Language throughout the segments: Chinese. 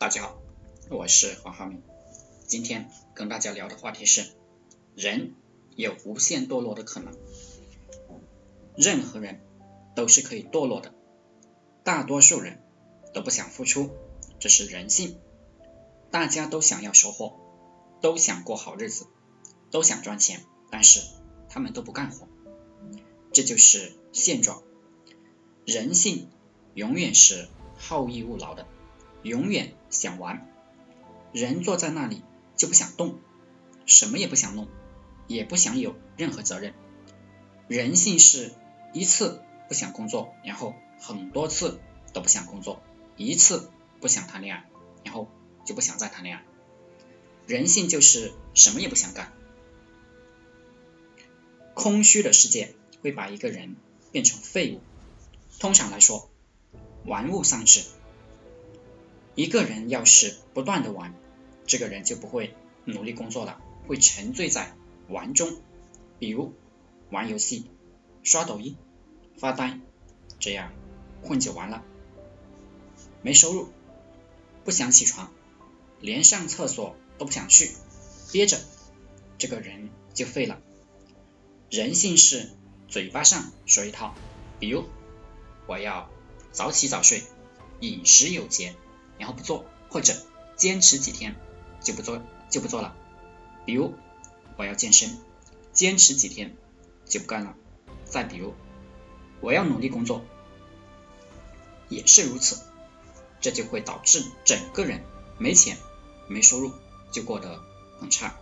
大家好，我是黄浩明。今天跟大家聊的话题是：人有无限堕落的可能。任何人都是可以堕落的，大多数人都不想付出，这是人性。大家都想要收获，都想过好日子，都想赚钱，但是他们都不干活，这就是现状。人性永远是好逸恶劳的。永远想玩，人坐在那里就不想动，什么也不想弄，也不想有任何责任。人性是一次不想工作，然后很多次都不想工作，一次不想谈恋爱，然后就不想再谈恋爱。人性就是什么也不想干。空虚的世界会把一个人变成废物。通常来说，玩物丧志。一个人要是不断的玩，这个人就不会努力工作了，会沉醉在玩中，比如玩游戏、刷抖音、发呆，这样混就完了。没收入，不想起床，连上厕所都不想去，憋着，这个人就废了。人性是嘴巴上说一套，比如我要早起早睡，饮食有节。然后不做，或者坚持几天就不做就不做了。比如我要健身，坚持几天就不干了。再比如我要努力工作，也是如此。这就会导致整个人没钱、没收入，就过得很差，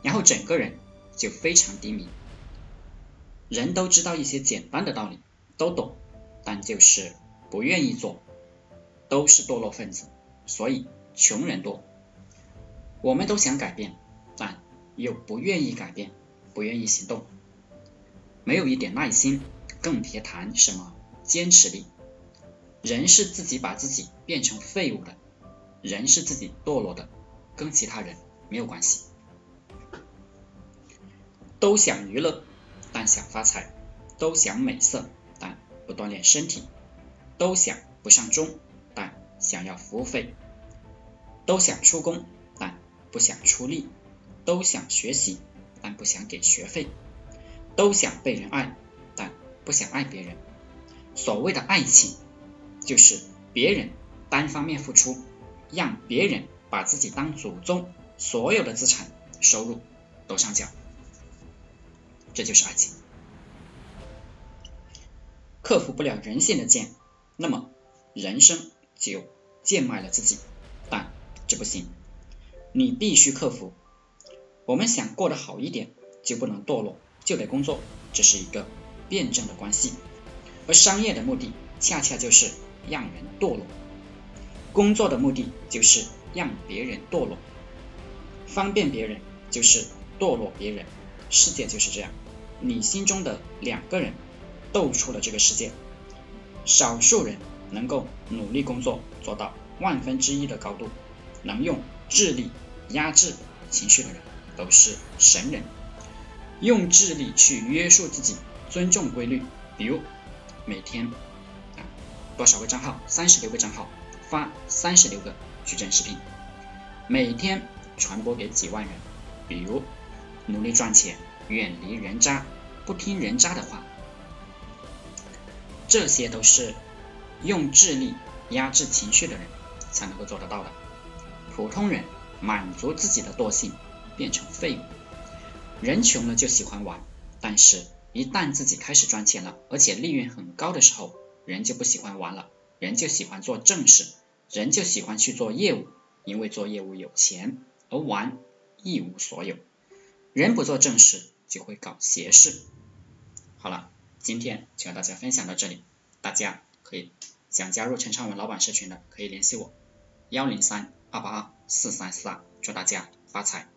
然后整个人就非常低迷。人都知道一些简单的道理，都懂，但就是不愿意做。都是堕落分子，所以穷人多。我们都想改变，但又不愿意改变，不愿意行动，没有一点耐心，更别谈什么坚持力。人是自己把自己变成废物的，人是自己堕落的，跟其他人没有关系。都想娱乐，但想发财；都想美色，但不锻炼身体；都想不上钟。想要服务费，都想出工，但不想出力；都想学习，但不想给学费；都想被人爱，但不想爱别人。所谓的爱情，就是别人单方面付出，让别人把自己当祖宗，所有的资产、收入都上缴，这就是爱情。克服不了人性的贱，那么人生。就贱卖了自己，但这不行，你必须克服。我们想过得好一点，就不能堕落，就得工作，这是一个辩证的关系。而商业的目的恰恰就是让人堕落，工作的目的就是让别人堕落，方便别人就是堕落别人。世界就是这样，你心中的两个人斗出了这个世界，少数人。能够努力工作做到万分之一的高度，能用智力压制情绪的人都是神人。用智力去约束自己，尊重规律，比如每天啊多少个账号，三十六个账号发三十六个矩阵视频，每天传播给几万人，比如努力赚钱，远离人渣，不听人渣的话，这些都是。用智力压制情绪的人才能够做得到的。普通人满足自己的惰性，变成废物。人穷了就喜欢玩，但是一旦自己开始赚钱了，而且利润很高的时候，人就不喜欢玩了，人就喜欢做正事，人就喜欢去做业务，因为做业务有钱，而玩一无所有。人不做正事，就会搞邪事。好了，今天就和大家分享到这里，大家。可以想加入陈昌文老板社群的，可以联系我幺零三二八二四三四二，祝大家发财。